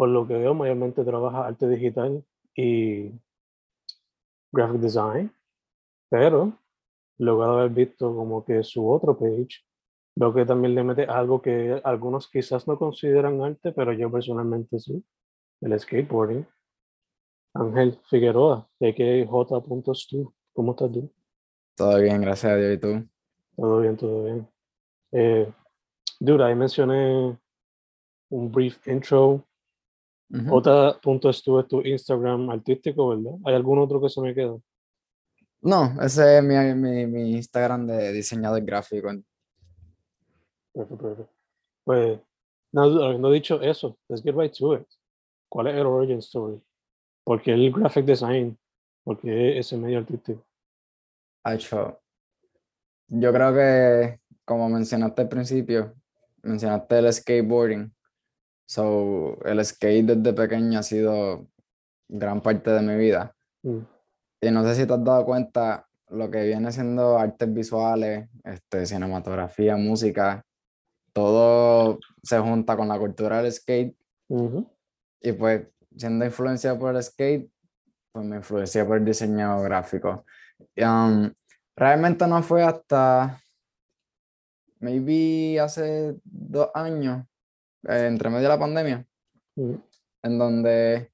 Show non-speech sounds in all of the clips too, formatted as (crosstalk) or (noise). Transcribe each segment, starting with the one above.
por lo que veo, mayormente trabaja arte digital y graphic design. Pero luego de haber visto como que su otro page, veo que también le mete algo que algunos quizás no consideran arte, pero yo personalmente sí, el skateboarding. Ángel Figueroa, de que J.Stu. ¿Cómo estás tú? Todo bien, gracias a Dios. ¿Y tú? Todo bien, todo bien. Eh, dude, ahí mencioné un brief intro. Ujú. J.Stu es tu Instagram artístico, ¿verdad? ¿Hay algún otro que se me queda? No, ese es mi, mi, mi Instagram de diseñador gráfico. Perfecto, perfecto. Pues, no, habiendo dicho eso, let's get right to it. ¿Cuál es el origin story? ¿Por qué el graphic design? ¿Por qué ese medio artístico? Hacho, yo creo que, como mencionaste al principio, mencionaste el skateboarding. So, el skate desde pequeño ha sido gran parte de mi vida. Mm, Y no sé si te has dado cuenta lo que viene siendo artes visuales, este, cinematografía, música, todo se junta con la cultura del skate ujú, y pues siendo influenciado por el skate, pues me influencié por el diseño gráfico. Y, um, realmente no fue hasta, maybe hace dos años, eh, entre medio de la pandemia, en donde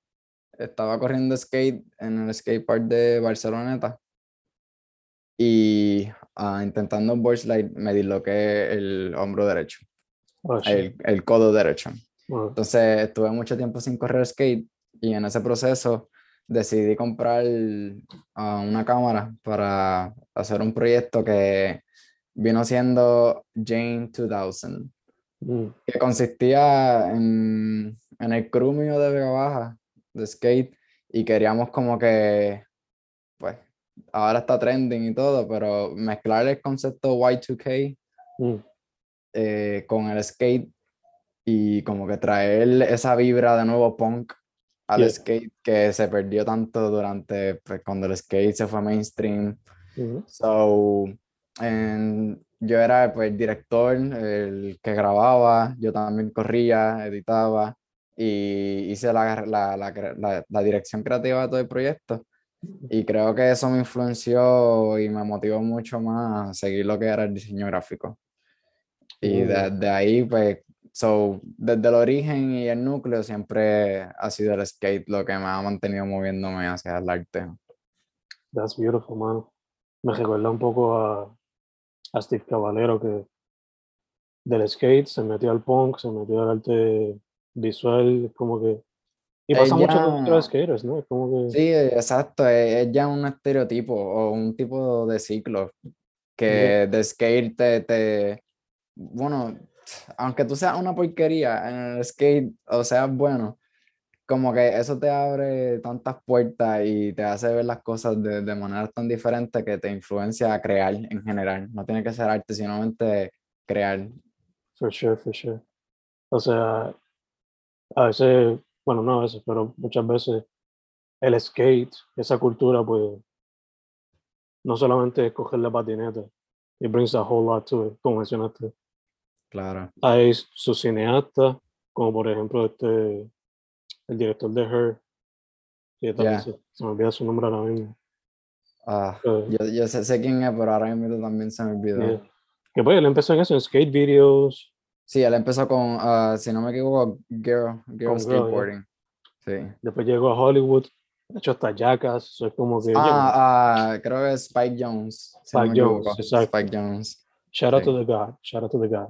estaba corriendo skate en el skate park de Barceloneta y ah, intentando board slide me disloqué el hombro derecho, ah, shit. el, el codo derecho. Wow. Entonces estuve mucho tiempo sin correr skate y en ese proceso decidí comprar ah, una cámara para hacer un proyecto que vino siendo Jane 2000, Mm, que consistía en, en el crew mío de Vega Baja de skate y queríamos como que, pues, ahora está trending y todo, pero mezclar el concepto Y2K mm, eh, con el skate y como que traer esa vibra de nuevo punk al Yeah. skate que se perdió tanto durante pues, cuando el skate se fue mainstream. ujú, So, en- yo era pues el director, el que grababa, yo también corría, editaba y hice la, la, la, la- dirección creativa de todo el proyecto. Y creo que eso me influenció y me motivó mucho más a seguir lo que era el diseño gráfico. Y Mm. de, de ahí, pues, so, desde el origen y el núcleo siempre ha sido el skate lo que me ha mantenido moviéndome hacia el arte. That's beautiful, man. Me recuerda un poco a, a Steve Caballero que del skate se metió al punk, se metió al arte visual, como que... Y pasa mucho con los skaters, ¿no? Como que... Sí, exacto, es, es ya un estereotipo o un tipo de ciclo que de skate te, te, bueno, aunque tú seas una porquería en el skate o seas bueno, como que eso te abre tantas puertas y te hace ver las cosas de, de maneras tan diferentes que te influencia a crear en general. No tiene que ser arte, sino crear. For sure, for sure. O sea, a veces bueno, no a veces, pero muchas veces el skate, esa cultura, pues, no solamente es coger la patineta, it brings a whole lot to it, como mencionaste. Claro. Hay sus cineastas, como por ejemplo este, el director de Her, que también Yeah. se, se me olvida su nombre ahora mismo. Ah, Eh, yo, yo sé, sé quién es, pero ahora mismo también se me olvidó. yeah. Que pues él empezó en eso, en skate videos, Sí, él empezó con, ah, si no me equivoco, Girl, Girl Con Girl, yeah. Skateboarding. Sí. después llegó a Hollywood, de hecho hasta Jackass, es como que, Ah, ah, creo que es Spike Jones. si no Spike Jones, equivoco. exacto. Spike Jones. shout out sí. to the God, shout out to the God.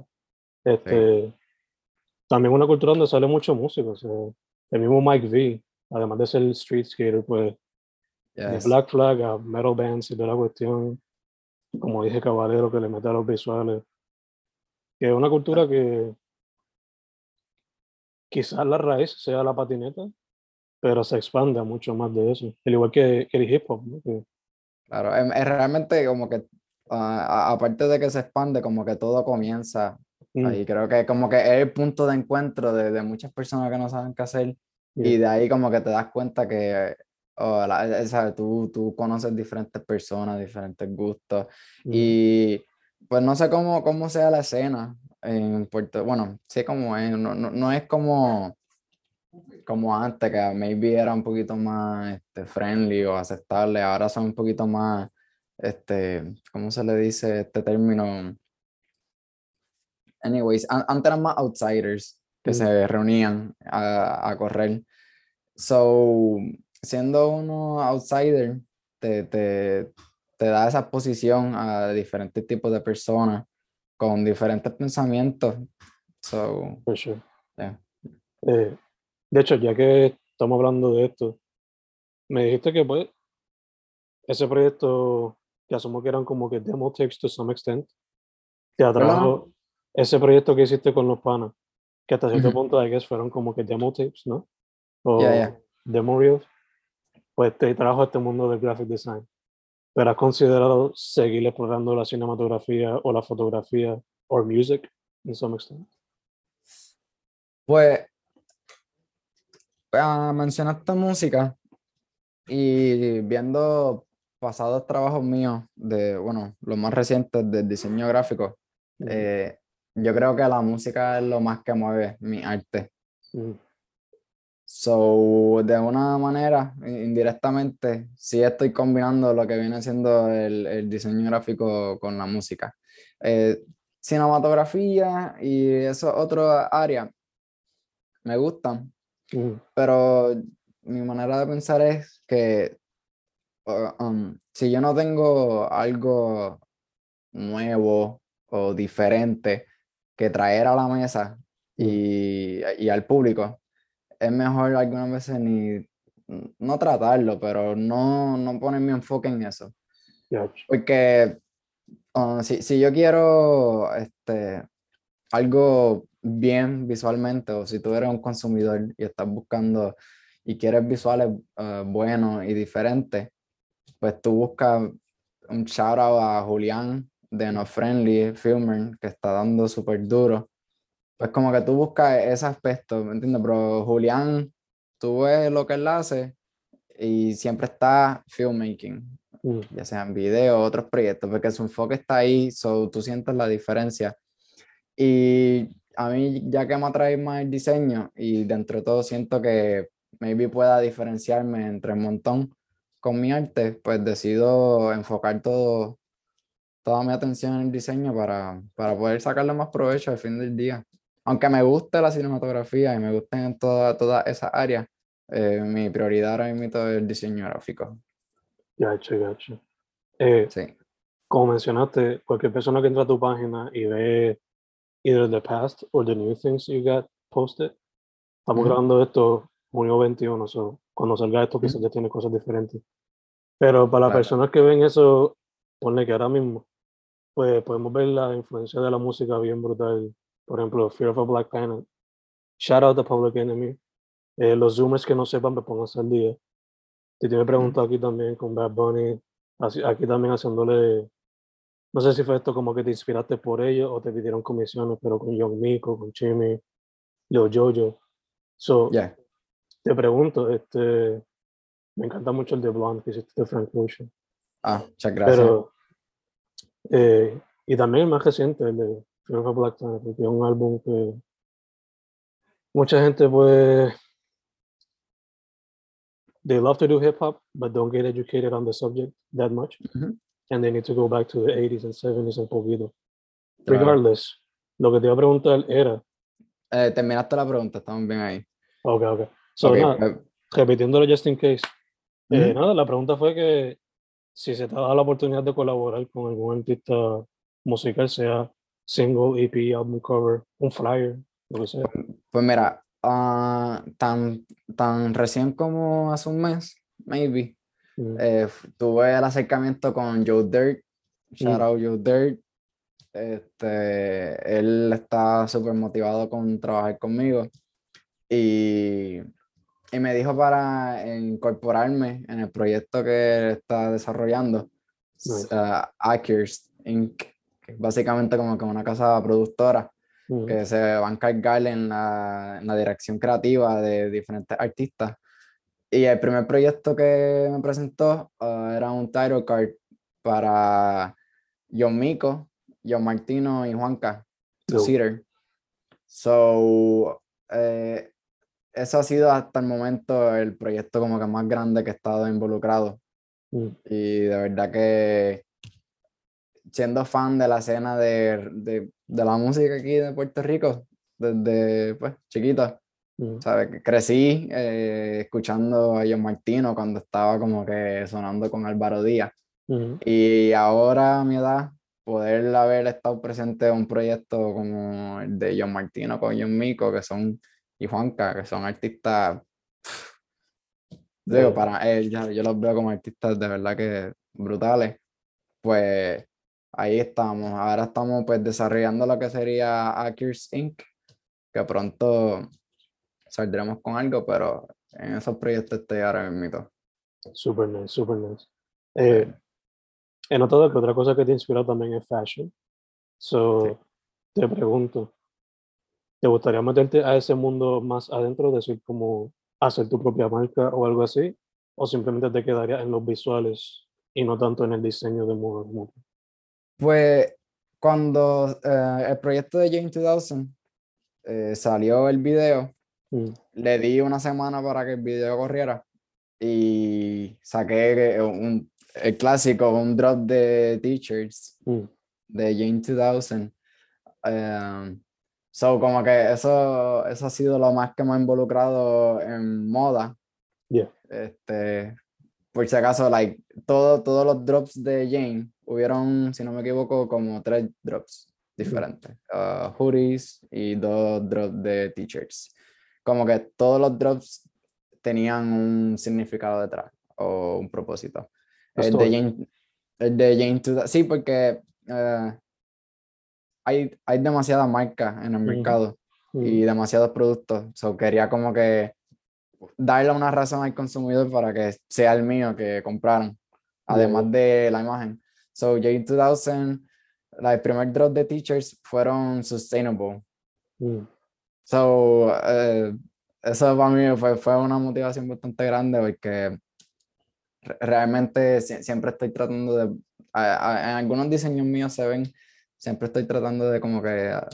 Este, También una cultura donde sale mucho músico, o sea, el mismo Mike V, además de ser street skater, pues de Yes. Black Flag a metal bands y toda la cuestión, como dije, Caballero, que le mete a los visuales. Que es una cultura que quizás la raíz sea la patineta, pero se expande a mucho más de eso. Al igual que, que el hip hop, ¿no? Que- Claro, em- es realmente como que, a- aparte de que se expande, como que todo comienza mm, ahí. Creo que como que es el punto de encuentro de, de muchas personas que no saben qué hacer y yeah, de ahí como que te das cuenta que oh, la- eh, ¿sabes? Tú, tú conoces diferentes personas, diferentes gustos mm, y pues no sé cómo, cómo sea la escena en Puerto, bueno, sí como es, no, no, no es como, como antes, que maybe era un poquito más este, friendly o aceptable, ahora son un poquito más, este, ¿cómo se le dice este término? Anyways, an- antes eran más outsiders que Mm. se reunían a, a correr. So, siendo uno outsider, te, te, te da esa posición a diferentes tipos de personas con diferentes pensamientos. So, for sure. yeah. Eh, de hecho, ya que estamos hablando de esto, me dijiste que pues ese proyecto que asumo que eran como que demo tapes to some extent, te atrajo ese proyecto que hiciste con los panas, que hasta cierto Ujú. punto, I guess, fueron como que demo tapes, ¿no? O Yeah, yeah. demo reels, pues te trajo a este mundo del graphic design. Pero has considerado seguir explorando la cinematografía o la fotografía o music in some extent. Pues, ah, mencionaste música y viendo pasados trabajos míos de, bueno, los más recientes del diseño gráfico, eh, yo creo que la música es lo más que mueve mi arte. So, de una manera, indirectamente, sí estoy combinando lo que viene siendo el, el diseño gráfico con la música. Eh, cinematografía y eso otras áreas me gustan, pero mi manera de pensar es que uh, um, si yo no tengo algo nuevo o diferente que traer a la mesa y, y al público, es mejor algunas veces ni no tratarlo, pero no, no poner mi enfoque en eso. Porque uh, si, si yo quiero este, algo bien visualmente, o si tú eres un consumidor y estás buscando y quieres visuales uh, buenos y diferentes, pues tú buscas un shout out a Julián de No Friendly Filmer, que está dando súper duro. Pues como que tú buscas ese aspecto, ¿me entiendes? Pero Julián, tú ves lo que él hace y siempre está filmmaking, Ujú. ya sean videos, otros proyectos, porque su enfoque está ahí, so tú sientes la diferencia. Y a mí, ya que me atrae más el diseño y dentro de todo siento que maybe pueda diferenciarme entre un montón con mi arte, pues decido enfocar todo, toda mi atención en el diseño para, para poder sacarle más provecho al fin del día. Aunque me guste la cinematografía y me gusten en toda, todas esas áreas, eh, mi prioridad ahora mismo es el diseño gráfico. Gotcha, gotcha. Eh, Sí. como mencionaste, cualquier persona que entra a tu página y ve either the past or the new things you got posted, estamos Ujú. grabando esto junio 21, so cuando salga esto quizás Ujú. ya tiene cosas diferentes. Pero para las Claro. personas que ven eso, ponle que ahora mismo, pues podemos ver la influencia de la música bien brutal. Por ejemplo, Fear of a Black Planet. Shout out to Public Enemy. Eh, los zoomers que no sepan, me pongan al día. Te tiene preguntado aquí también con Bad Bunny, aquí también haciéndole, no sé si fue esto como que te inspiraste por ellos o te pidieron comisiones, pero con Young Miko, con Chimmy, Lil Jojo. So, Yeah. te pregunto, este, me encanta mucho el de Blonde que hiciste de Frank Ocean, Ah, muchas gracias. pero, eh, y también el más reciente, el de Fear of a Black Planet, porque es un álbum que mucha gente puede, they love to do hip hop, but don't get educated on the subject that much, Ujú. and they need to go back to the 80s and 70s un poquito. Claro. Regardless, lo que te iba a preguntar era, Eh, terminaste la pregunta, estamos bien ahí. ok, ok, so, Ok, nada, pues, repitiéndolo just in case, eh, Ujú. nada, la pregunta fue que si se te dado la oportunidad de colaborar con algún artista musical, sea single, EP, album cover, un flyer, lo que sea. Pues mira, ah, tan, tan recién como hace un mes, maybe, Mm, eh, tuve el acercamiento con Joe Dirt, shout Mm. out Joe Dirt. Este, él está súper motivado con trabajar conmigo y, y me dijo para incorporarme en el proyecto que él está desarrollando, Nice. uh, Inc., que es básicamente como que una casa productora mm, que se va a encargar en la, en la dirección creativa de diferentes artistas. Y el primer proyecto que me presentó ah, era un title card para John Mico, John Martino y Juanca. Seater. So, eh, eso ha sido hasta el momento el proyecto como que más grande que he estado involucrado. mm, Y de verdad que siendo fan de la escena de, de, de la música aquí de Puerto Rico, desde pues chiquito, mm, ¿sabes? Que Crecí eh, escuchando a John Martino cuando estaba como que sonando con Álvaro Díaz. mm, Y ahora a mi edad, poder haber estado presente en un proyecto como el de John Martino con John Mico, que son, y Juanca, que son artistas, digo, Eh. para él, ya, yo los veo como artistas de verdad que brutales, pues ahí estamos. Ahora estamos pues desarrollando lo que sería Akers Inc., que pronto saldremos con algo, pero en esos proyectos estoy ahora mismo. Super nice, super nice. Eh, he notado que otra cosa que te inspira también es fashion. So, Sí. te pregunto, ¿te gustaría meterte a ese mundo más adentro, decir como hacer tu propia marca o algo así? ¿O simplemente te quedarías en los visuales y no tanto en el diseño de como tal? Pues cuando eh, el proyecto de Jane 2000 eh, salió el video, Mm, le di una semana para que el video corriera y saqué un, el clásico, un drop de t-shirts mm, de Jane 2000. Em, so como que eso, eso ha sido lo más que me ha involucrado en moda. Yeah. Este, por si acaso, like, todo, todos los drops de Jane, hubieron, si no me equivoco, como tres drops diferentes. uh, hoodies y dos drops de t-shirts. Como que todos los drops tenían un significado detrás o un propósito. El de. Jane, el de Jane 2000 sí, porque eh, hay, hay demasiadas marcas en el mercado mm, y demasiados productos. So, quería como que darle una razón al consumidor para que sea el mío que compraron, además de la imagen. So, J2000, la- el primer drop de t-shirts fueron sustainable. mm, So, eh, eso para mí fue, fue una motivación bastante grande porque re- realmente si- siempre estoy tratando de, a- a- en algunos diseños míos se ven, siempre estoy tratando de como que ah,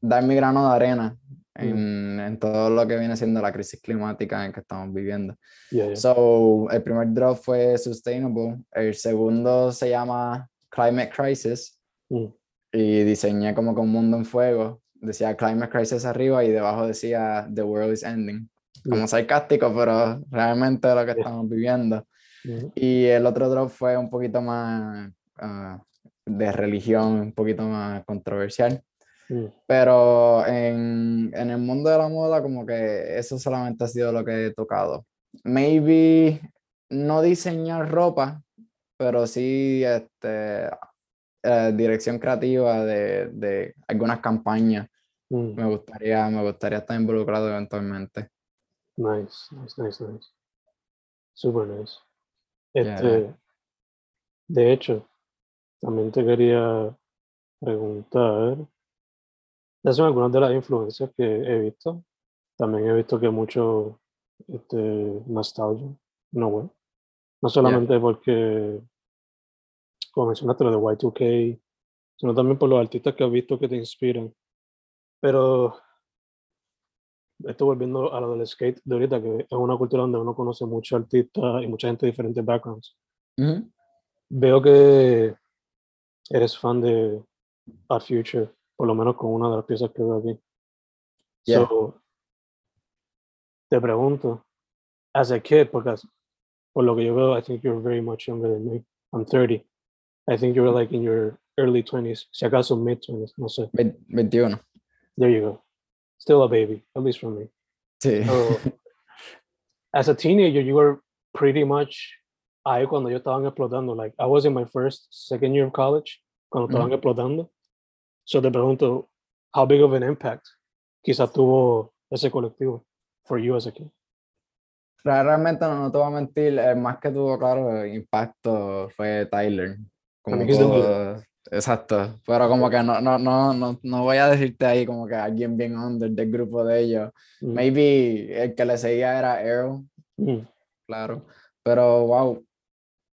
dar mi grano de arena en, en todo lo que viene siendo la crisis climática en que estamos viviendo. yeah, yeah. So, el primer drop fue Sustainable, el segundo se llama Climate Crisis Mm, y diseñé como que un mundo en fuego. Decía Climate Crisis arriba y debajo decía The World is Ending. Como Mm. sarcástico, pero realmente es lo que estamos viviendo. mm, Y el otro drop fue un poquito más ah, de religión, un poquito más controversial. mm, Pero en, en el mundo de la moda, como que eso solamente ha sido lo que he tocado. Maybe no diseñar ropa, pero sí este, eh, dirección creativa de, de algunas campañas. mm. Me gustaría, me gustaría estar involucrado eventualmente. Nice, nice, nice, nice. Super nice. Yeah, Este, de hecho, también te quería preguntar, esas son algunas de las influencias que he visto. También he visto que muchos este, nostalgia, no way. No solamente porque, como mencionaste, lo de Y2K, sino también por los artistas que has visto que te inspiran. Pero esto volviendo a lo del skate de ahorita, que es una cultura donde uno conoce muchos artistas y mucha gente de diferentes backgrounds. Ujú. Veo que eres fan de Art Future, por lo menos con una de las piezas que veo aquí. Yeah. So, te pregunto, as a kid, porque por lo que yo veo, I think you're very much younger than me. I'm 30. I think you were like in your early 20s, si acaso mid 20s, no sé. Ve- 21. There you go. Still a baby, at least for me. Sí. So, (laughs) as a teenager, you were pretty much ahí cuando yo estaban explotando. Like, I was in my first, second year of college, cuando estaban explotando. So te pregunto, how big of an impact quizás tuvo ese colectivo for you as a kid? Re- Realmente no, no te voy a mentir, el más que tuvo, claro, impacto fue Tyler. Como todo- exacto, pero como que no, no, no, no, no voy a decirte ahí como que alguien bien under del grupo de ellos. Mm, Maybe el que le seguía era Arrow, mm, claro, pero wow,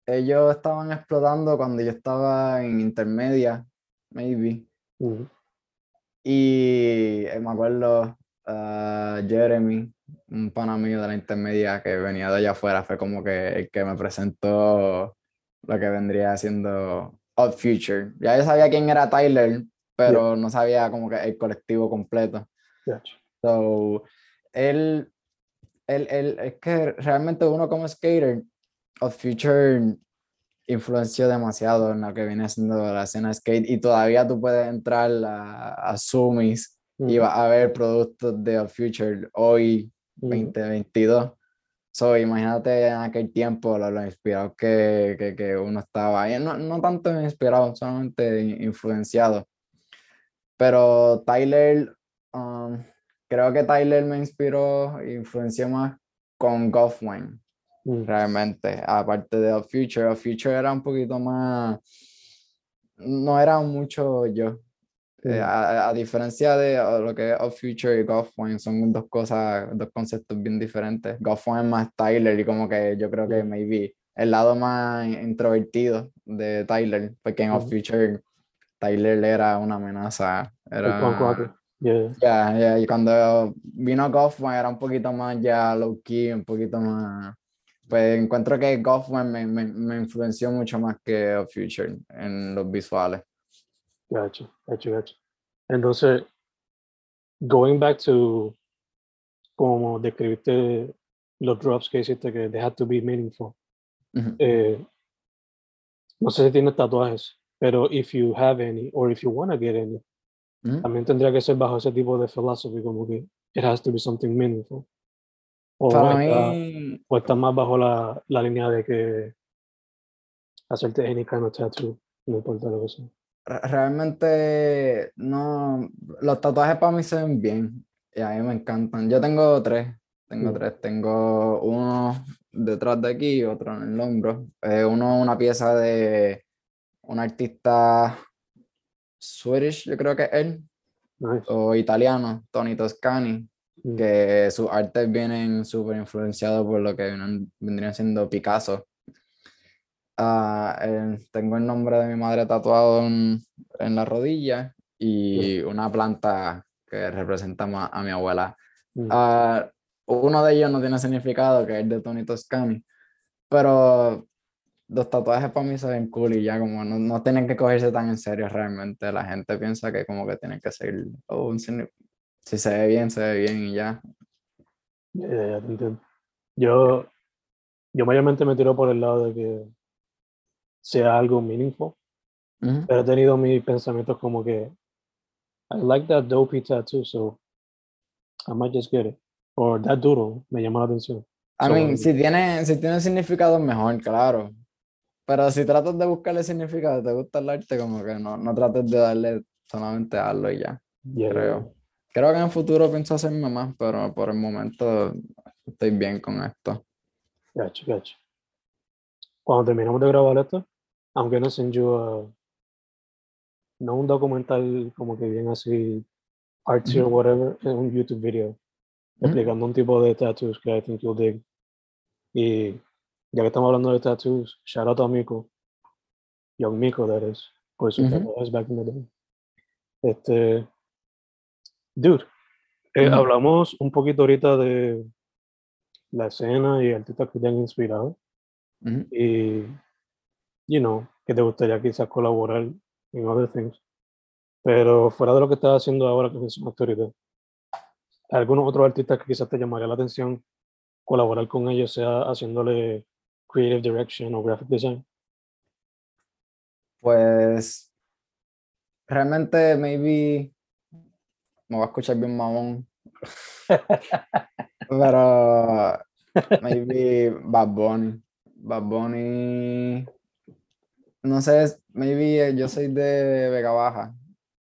ellos estaban explotando cuando yo estaba en intermedia, maybe. mm, Y eh, me acuerdo, ah, Jeremy, un pana mío de la intermedia que venía de allá afuera, fue como que el que me presentó lo que vendría siendo Up Future. Ya yo sabía quién era Tyler, pero no sabía como que el colectivo completo. gotcha. So, él, él, él- es que realmente uno como skater, Up Future influenció demasiado en lo que viene siendo la escena skate y todavía tú puedes entrar a, a Sumis y Mm, vas a ver productos de Up Future hoy, mm, 2022. So, imagínate en aquel tiempo lo, lo inspirado que, que, que uno estaba. Y no, no tanto inspirado, solamente in- influenciado. Pero Tyler, um, creo que Tyler me inspiró, influenció más con Goffman, realmente. Aparte de Up Future, Up Future era un poquito más. No era mucho yo. Eh, mm, a, a diferencia de lo que es Up Future y Goffman, son dos cosas, dos conceptos bien diferentes. Goffman es más Tyler y como que yo creo que Mm. maybe el lado más introvertido de Tyler, porque en Ujú. Future Tyler era una amenaza. Era. Yeah. ya, ya, y cuando vino Goffman era un poquito más ya low key, un poquito más. Pues encuentro que Goffman me, me, me influenció mucho más que Future en los visuales. Gotcha, gotcha, gotcha. Entonces, going back to como describiste los drops que hiciste, que they had to be meaningful. Eh, no sé si tienes tatuajes, pero if you have any, or if you want to get any, también tendría que ser bajo ese tipo de philosophy, como que it has to be something meaningful. O, Para está, mí, o está más bajo la, la línea de que hacerte any kind of tattoo, no importa lo que sea. re- realmente no, los tatuajes para mí se ven bien y a mí me encantan. Yo tengo tres, tengo Mm. tres, tengo uno detrás de aquí y otro en el hombro. Eh, uno una pieza de un artista Swedish, yo creo que es él, Nice. o italiano, Tony Toscani, Mm, que sus artes vienen súper influenciados por lo que vendrían siendo Picasso. Ah, eh, tengo el nombre de mi madre tatuado en, en la rodilla y una planta que representa a mi abuela. mm, Ah, uno de ellos no tiene significado, que es el de Tony Toscani, pero los tatuajes para mí se ven cool y ya como no, no tienen que cogerse tan en serio realmente. La gente piensa que como que tienen que ser, oh, un si se ve bien, se ve bien y ya. Ya, ya, ya, te entiendo. Yo, yo mayormente me tiro por el lado de que sea algo meaningful, Ujú. pero he tenido mis pensamientos como que I like that dopey tattoo, so I might just get it. Or that doodle me llama la atención. I So, mean, si tiene, si tiene significado mejor, claro. Pero si tratas de buscarle significado, te gusta el arte, como que no, no trates de darle solamente algo y ya, yeah, creo. Creo que en el futuro pienso hacerme más, pero por el momento estoy bien con esto. Gotcha, gotcha. Cuando terminamos de grabar esto, I'm gonna send you a, no un documental como que bien así, artsy or Ujú. whatever, es un YouTube video explicando un tipo de tattoos que I think you'll dig. Y ya que estamos hablando de tattoos, shout out a Miko, Young Miko, that is, por su back in the day. Este, dude, eh, hablamos un poquito ahorita de la escena y artistas que te han inspirado y, you know, que te gustaría quizás colaborar en other things. Pero fuera de lo que estás haciendo ahora que mencionaste ahorita, algunos otros artistas que quizás te llamaría la atención colaborar con ellos, sea haciéndole creative direction o graphic design. Pues realmente maybe me voy a escuchar bien mamón. (laughs) Pero maybe Bad Bunny. Bad Bunny. No sé, maybe eh, yo soy de Vega Baja,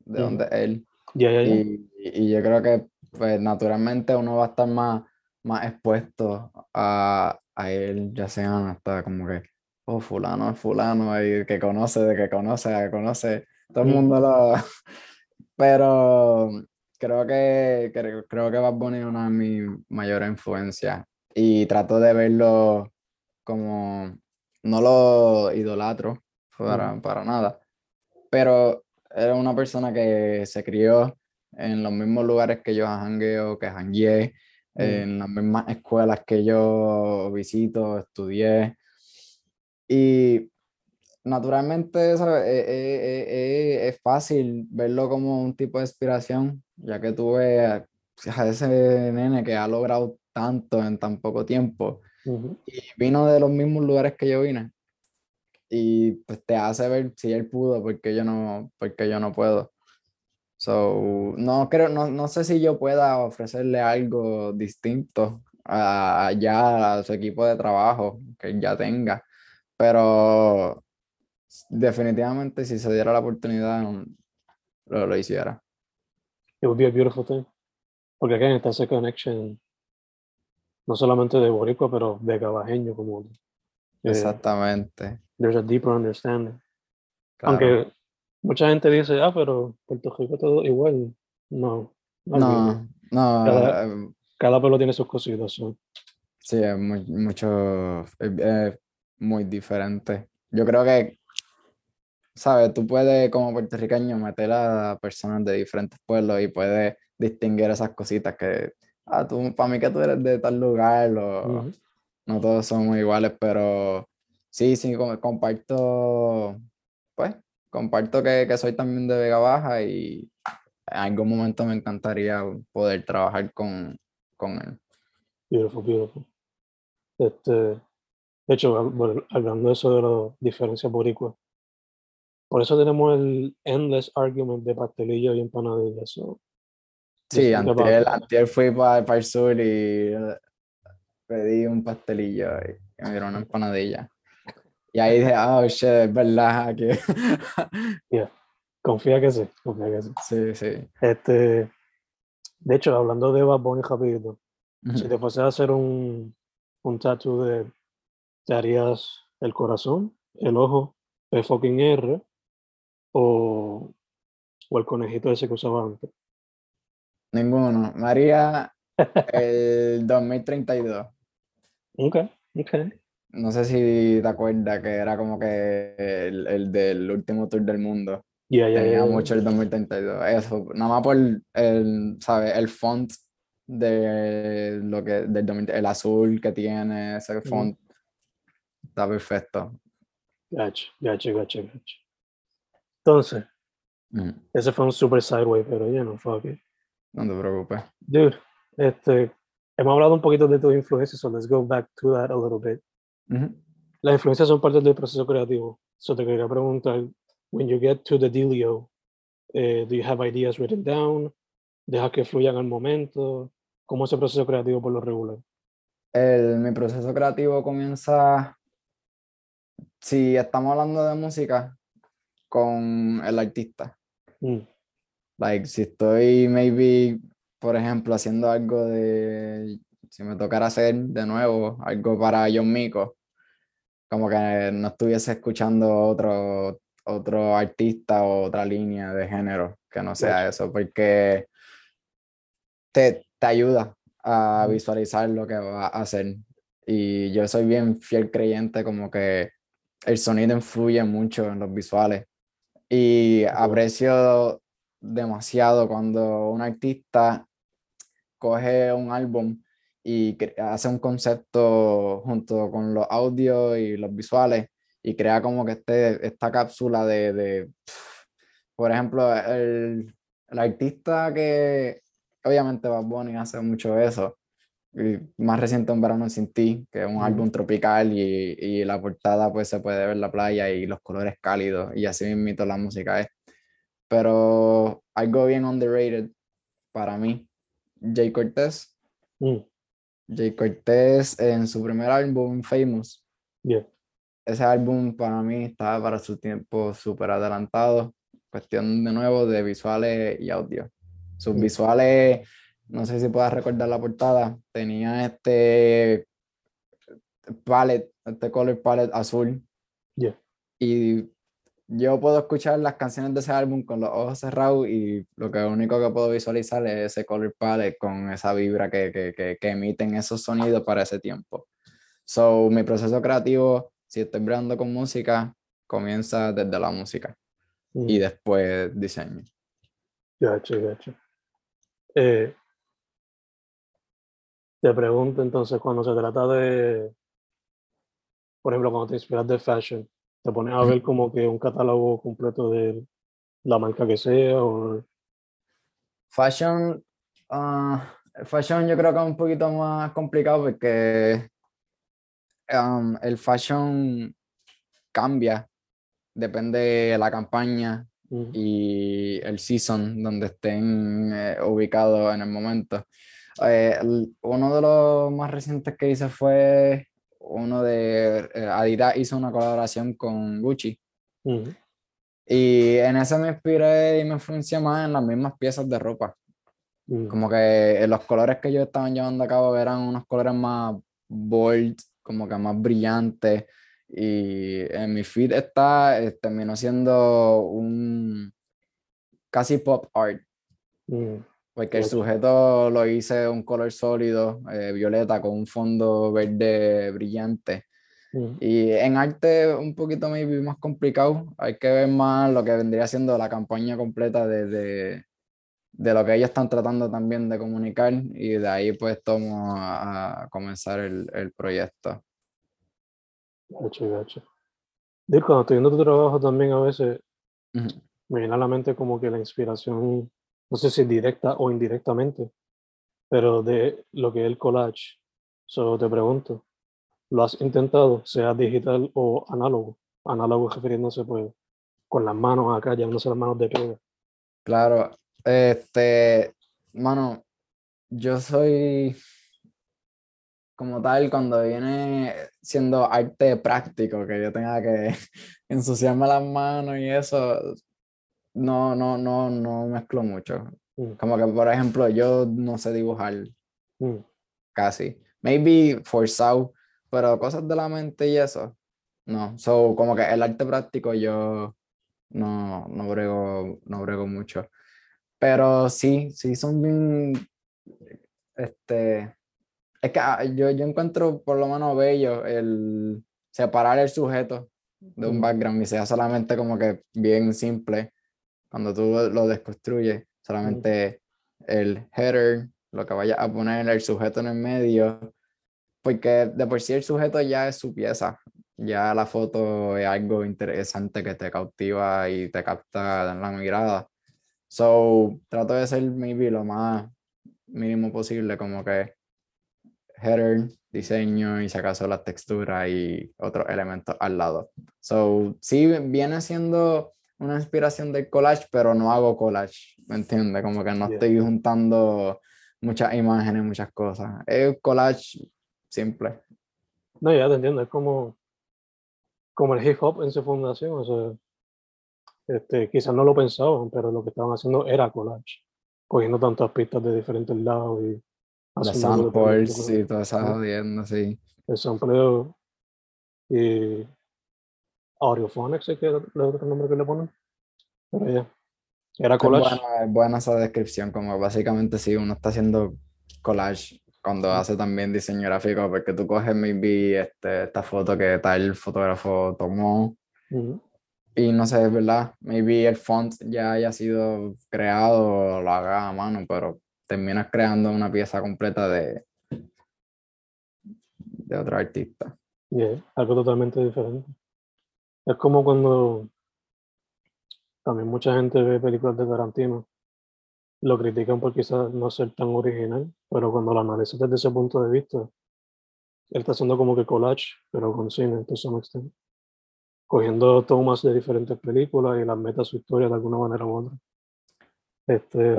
de Ujú. donde él. Ya, ya, ya. Y, y yo creo que pues naturalmente uno va a estar más, más expuesto a, a él, ya sean hasta como que, oh, fulano es fulano, y que conoce, de que conoce, que conoce, todo el Mm. mundo lo... (laughs) Pero creo que, creo, creo que Bad Bunny es una de mis mayores influencias y trato de verlo como, no lo idolatro para, Ujú. para nada, pero era una persona que se crió en los mismos lugares que yo jangueo, que jangueé, Mm. en las mismas escuelas que yo visito, estudié. Y naturalmente ¿sabes? Eh, eh, eh, eh, es fácil verlo como un tipo de inspiración, ya que tú ves a- ese nene que ha logrado tanto en tan poco tiempo y vino de los mismos lugares que yo vine. Y pues te hace ver si él pudo, porque yo no, porque yo no puedo. So, no creo, no, no sé si yo pueda ofrecerle algo distinto a, ya a su equipo de trabajo que ya tenga, pero definitivamente si se diera la oportunidad lo, lo hiciera. It would be a beautiful thing. Porque again, está ese connection, no solamente de boricua, pero de cabajeño como eh, Exactamente. there's a deeper understanding. claro. Aunque mucha gente dice, ah, pero Puerto Rico todo igual. No, no, No, no, Cada- eh, cada pueblo tiene sus cositas. so. Sí, es muy, mucho, es, es muy diferente. Yo creo que, ¿sabes? Tú puedes como puertorriqueño meter a personas de diferentes pueblos y puedes distinguir esas cositas que, ah, tú, para mí que tú eres de tal lugar, o Ujú. no todos somos iguales, pero sí, sí, com- comparto, pues, comparto que, que soy también de Vega Baja y en algún momento me encantaría poder trabajar con, con él. Beautiful, beautiful. Este, de hecho, bueno, hablando de eso de las diferencias boricuas, por eso tenemos el endless argument de pastelillo y empanadilla. So, Sí, antier, antier fui para el sur y eh, pedí un pastelillo y, me dieron una empanadilla. Y ahí dije, ah, shit, es verdad que... (laughs) confía que sí, confía que sí. sí, sí. Este, de hecho, hablando de Bad Bunny rapidito, si Ujú. te fuese a hacer un, un tattoo de, ¿te harías el corazón, el ojo, el fucking R o, o el conejito ese que usaba antes? Ninguno. María, el 2032. Ok, ok. No sé si te acuerdas que era como que el, el del último tour del mundo. Ya, ya, Tenía ya. mucho el 2032. Eso, nada más por el, ¿sabes? El font de lo que, del 2000 el azul que tiene, ese font. Está perfecto. Gacho, gacho, gacho, gacho. Entonces, ese fue un super sideway, pero ya no, fuck it. No te preocupes. Dude, este, hemos hablado un poquito de tus influencias, so let's go back to that a little bit. Ujú. Las influencias son parte del proceso creativo. So te quería preguntar, when you get to the dealio, eh, do you have ideas written down? ¿Dejas que fluyan al momento? ¿Cómo es el proceso creativo por lo regular? El, mi proceso creativo comienza, si estamos hablando de música, con el artista. Mm, Like, si estoy, maybe, por ejemplo, haciendo algo de, si me tocara hacer de nuevo algo para John Mico, como que no estuviese escuchando otro, otro artista o otra línea de género que no sea eso, porque te, te ayuda a Ujú. visualizar lo que va a hacer. Y yo soy bien fiel creyente como que el sonido influye mucho en los visuales. Y aprecio demasiado cuando un artista coge un álbum y hace un concepto junto con los audios y los visuales y crea como que este, esta cápsula de, de, por ejemplo, el, el artista que obviamente Bad Bunny hace mucho eso, más reciente Un Verano Sin Ti, que es un álbum tropical y, y la portada pues se puede ver la playa y los colores cálidos y así mismo la música es. Pero algo bien underrated para mí, Jay Cortez. Mm, Jay Cortez en su primer álbum, Famous, yeah. ese álbum para mí estaba para su tiempo súper adelantado. Cuestión de nuevo de visuales y audio. Sus Mm. visuales, no sé si puedas recordar la portada, tenía este palette, este color palette azul. Yeah. Y yo puedo escuchar las canciones de ese álbum con los ojos cerrados y lo que único que puedo visualizar es ese color palette con esa vibra que, que, que, que emiten esos sonidos para ese tiempo. So, mi proceso creativo, si estoy creando con música, comienza desde la música Mm, y después diseño. Gacho, gacho. Eh, te pregunto entonces, cuando se trata de, por ejemplo, cuando te inspiras de fashion, te pones a ver como que un catálogo completo de la marca que sea o Fashion, ah, fashion yo creo que es un poquito más complicado porque um, el fashion cambia, depende de la campaña y el season donde estén eh, ubicados en el momento. Eh, uno de los más recientes que hice fue uno de eh, Adidas hizo una colaboración con Gucci. Mm, y en ese me inspiré y me influencié más en las mismas piezas de ropa. mm, Como que eh, los colores que ellos estaban llevando a cabo eran unos colores más bold, como que más brillantes. Y en mi feed está, eh, terminó siendo un casi pop art, mm, porque el sujeto lo hice un color sólido, eh, violeta, con un fondo verde brillante. Y en arte un poquito maybe más complicado, hay que ver más lo que vendría siendo la campaña completa de, de, de lo que ellos están tratando también de comunicar y de ahí pues tomo a, a comenzar el, el proyecto. gacho, gacho. Digo, cuando estoy viendo tu trabajo también a veces Ujú. me viene a la mente como que la inspiración, no sé si directa o indirectamente, pero de lo que es el collage. Solo te pregunto, ¿lo has intentado, sea digital o análogo? Análogo refiriéndose pues con las manos acá, llamándose las manos de piedra. Claro, este, mano, yo soy como tal cuando viene siendo arte práctico, que yo tenga que (laughs) ensuciarme las manos y eso, no, no, no, no mezclo mucho. Mm, Como que, por ejemplo, yo no sé dibujar mm, casi. Maybe forzado, pero cosas de la mente y eso, no. So, como que el arte práctico yo no, no brego, no brego mucho. Pero sí, sí son bien, este, es que ah, yo, yo encuentro por lo menos bello el separar el sujeto de un Mm. background y sea solamente como que bien simple cuando tú lo, desconstruyes, solamente el header, lo que vayas a poner, el sujeto en el medio, porque de por sí el sujeto ya es su pieza, ya la foto es algo interesante que te cautiva y te capta en la mirada. So, trato de ser maybe lo más mínimo posible, como que header, diseño y si acaso las texturas y otros elementos al lado. So, sí viene siendo una inspiración del collage, pero no hago collage, ¿me entiendes? Como que no Yeah. estoy juntando muchas imágenes, muchas cosas. Es collage simple. No, ya te entiendo, es como, como el hip hop en su fundación, o sea, este, quizás no lo pensaban, pero lo que estaban haciendo era collage, cogiendo tantas pistas de diferentes lados y Los samples y todas esas Ujú. jodiendas, sí. el sampleo y Audiophonics, es que es el otro nombre que le ponen, pero ya, era Es collage, buena, es buena esa descripción, como básicamente sí, uno está haciendo collage cuando hace también diseño gráfico, porque tú coges maybe este, esta foto que tal fotógrafo tomó Ujú. y no sé, es verdad, maybe el font ya haya sido creado o lo haga a mano, pero terminas creando una pieza completa de, de otro artista. Yeah, algo totalmente diferente. Es como cuando también mucha gente ve películas de Tarantino, lo critican por quizás no ser tan original, pero cuando lo analizas desde ese punto de vista, él está haciendo como que collage, pero con cine, to some extent. Cogiendo tomas de diferentes películas y las meta a su historia de alguna manera u otra. Este,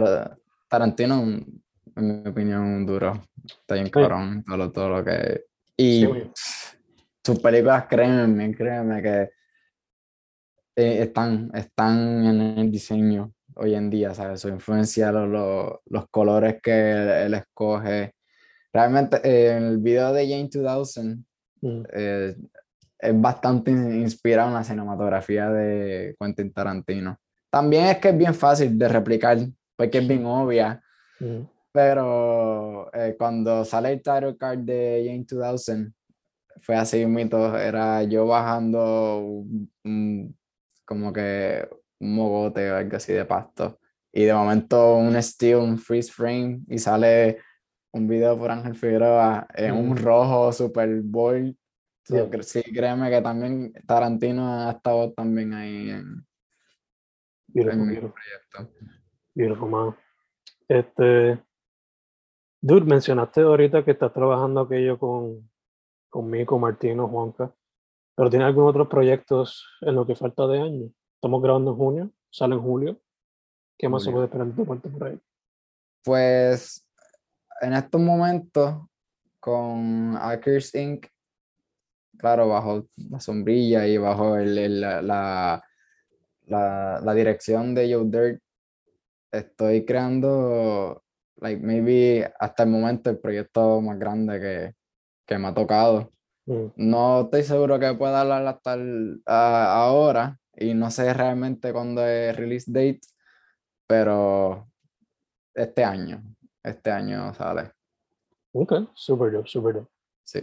Tarantino, en mi opinión, un duro. Está bien cabrón, todo lo, todo lo que... Y Sí, sus películas, créeme, créeme que eh, están, están en el diseño hoy en día, ¿sabes? Su influencia, lo- lo- los colores que él, escoge. Realmente, eh, el video de Jane 2000 mm, eh, es bastante in- inspirado en la cinematografía de Quentin Tarantino. También es que es bien fácil de replicar, porque es bien obvia, mm, pero eh, cuando sale el title card de Jane 2000, fue así mito, era yo bajando un- un- como que un mogote o algo así de pasto, y de momento un still, un freeze frame, y sale un video por Ángel Figueroa en un Mm. rojo super bold. So, Yeah. cre- sí, créeme que también Tarantino ha estado también ahí en, beautiful, en beautiful. proyecto. Beautiful, man. Este, dude, mencionaste ahorita que estás trabajando aquello con, con Mico, Martino, Juanca, pero ¿tienes algún otros proyectos en lo que falta de año? Estamos grabando en junio, sale en julio. ¿Qué más se Julio. puede esperar de tu parte por ahí? Pues en estos momentos con Hackers Inc., claro, bajo la sombrilla y bajo el- el- la, la, la- la dirección de Joe Dirt, estoy creando, like, maybe hasta el momento el proyecto más grande que, que me ha tocado. Mm, No estoy seguro que pueda hablar hasta el- a- ahora y no sé realmente cuándo es release date, pero este año, este año sale, Ok, super dope, super dope. sí.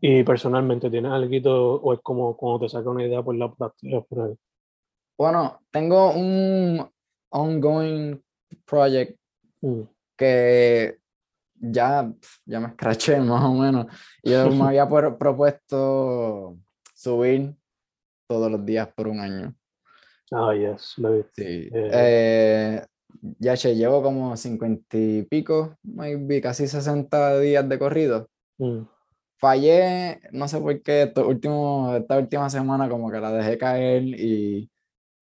Y personalmente, ¿tienes algo o es como cuando te saca una idea por la práctica por ahí? Bueno, tengo un ongoing project Mm, que ya, ya me escraché (laughs) más o menos. Yo me había pro- propuesto subir todos los días por un año. Ah, yes, lo visto. Sí. Eh. Eh, ya che, llevo como cincuenta y pico, maybe casi 60 días de corrido. Mm, Fallé, no sé por qué, estos últimos- esta última semana como que la dejé caer y,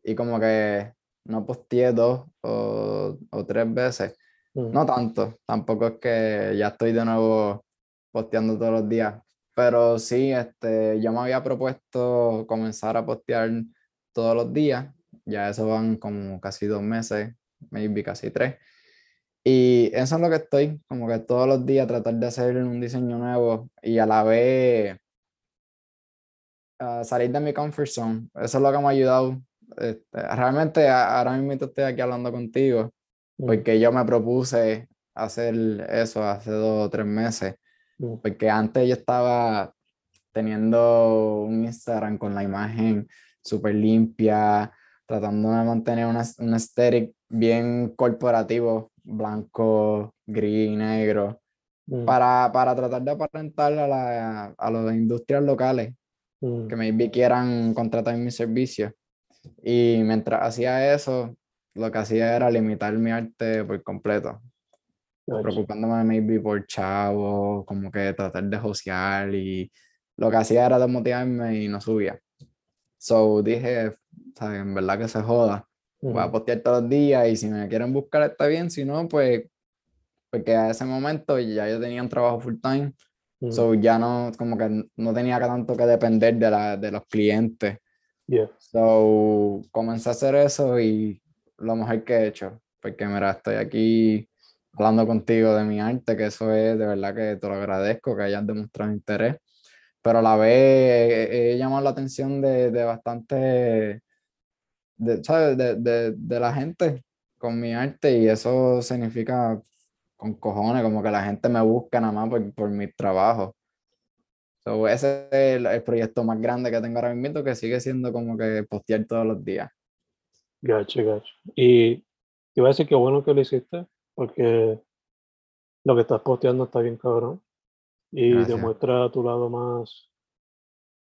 y como que no posteé dos o, o tres veces. Mm, No tanto, tampoco es que ya estoy de nuevo posteando todos los días, pero sí, este, yo me había propuesto comenzar a postear todos los días, ya eso van como casi dos meses, maybe casi tres, y eso es lo que estoy, como que todos los días tratar de hacer un diseño nuevo y a la vez ah, salir de mi comfort zone, eso es lo que me ha ayudado. Este, realmente ahora mismo estoy aquí hablando contigo mm, porque yo me propuse hacer eso hace dos o tres meses, mm, porque antes yo estaba teniendo un Instagram con la imagen súper limpia, tratando de mantener una, un aesthetic bien corporativo, blanco, gris, negro, mm, para, para tratar de aparentar a, la, a las industrias locales mm, que maybe quieran contratar mis servicios. Y mientras hacía eso, lo que hacía era limitar mi arte por completo, gotcha. preocupándome maybe por chavos, como que tratar de josear y lo que hacía era desmotivarme y no subía. So dije, ¿sabes? en verdad que se joda, voy a postear todos los días y si me quieren buscar está bien, si no, pues, porque a ese momento ya yo tenía un trabajo full time, so ya no, como que no tenía tanto que depender de, la, de los clientes. yeah, So, comencé a hacer eso y lo mejor que he hecho, porque mira, estoy aquí hablando contigo de mi arte, que eso es de verdad que te lo agradezco, que hayas demostrado interés, pero a la vez he, llamado la atención de, de bastante, de, ¿sabes? De, de, de la gente con mi arte y eso significa con cojones, como que la gente me busca nada más por, por mi trabajo. So, ese es el, el proyecto más grande que tengo ahora mismo, que sigue siendo como que postear todos los días. Gacho, gacho. Y te iba a decir que bueno que lo hiciste, porque lo que estás posteando está bien cabrón. Y Gracias. demuestra tu lado más,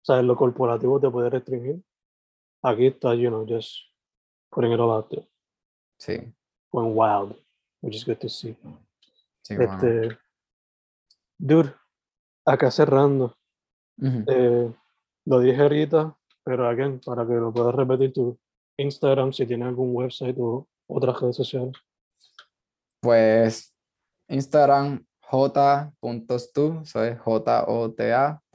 sabes, lo corporativo te puede restringir. Aquí está, you know, just putting it all out there. Sí, Going wild, which is good to see. sí, bueno. Este, dude, acá cerrando, eh, lo dije ahorita, pero again, para que lo puedas repetir tu Instagram, si tienes algún website o otras redes sociales. Pues Instagram j.stu, soy j-o-t-a.stu.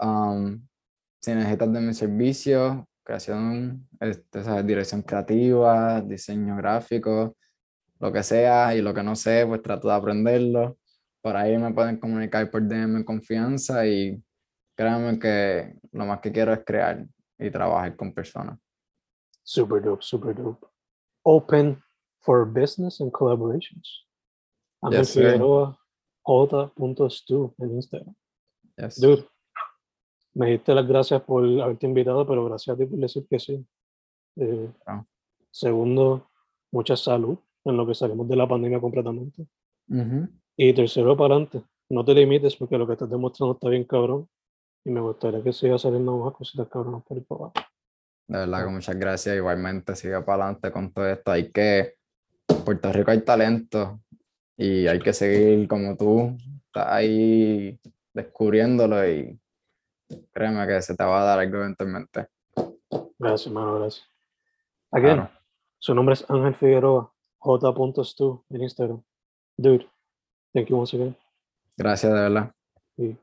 Um, si necesitas de mi servicio, creación, este, ¿sabes? dirección creativa, diseño gráfico, lo que sea y lo que no sé, pues trato de aprenderlo. Por ahí me pueden comunicar por DM confianza y créanme que lo más que quiero es crear y trabajar con personas. Super dope, super dope. Open for business and collaborations. Ángel Yes, sir. Figueroa, j.stu en Instagram. Yes. Dude, me diste las gracias por haberte invitado, pero gracias a ti por decir que sí. Eh, Ah. Segundo, mucha salud en lo que salimos de la pandemia completamente. Y tercero, para adelante. No te limites porque lo que estás demostrando está bien cabrón. Y me gustaría que siga saliendo más cositas cabronas por el abajo. De verdad que muchas gracias. Igualmente, sigue para adelante con todo esto. Hay que, Puerto Rico hay talento y hay que seguir como tú, estás ahí descubriéndolo y créeme que se te va a dar algo eventualmente. Gracias, hermano, gracias. Again, Claro. su nombre es Ángel Figueroa, j.stu en Instagram. Dude, thank you once again. Gracias, de verdad. Y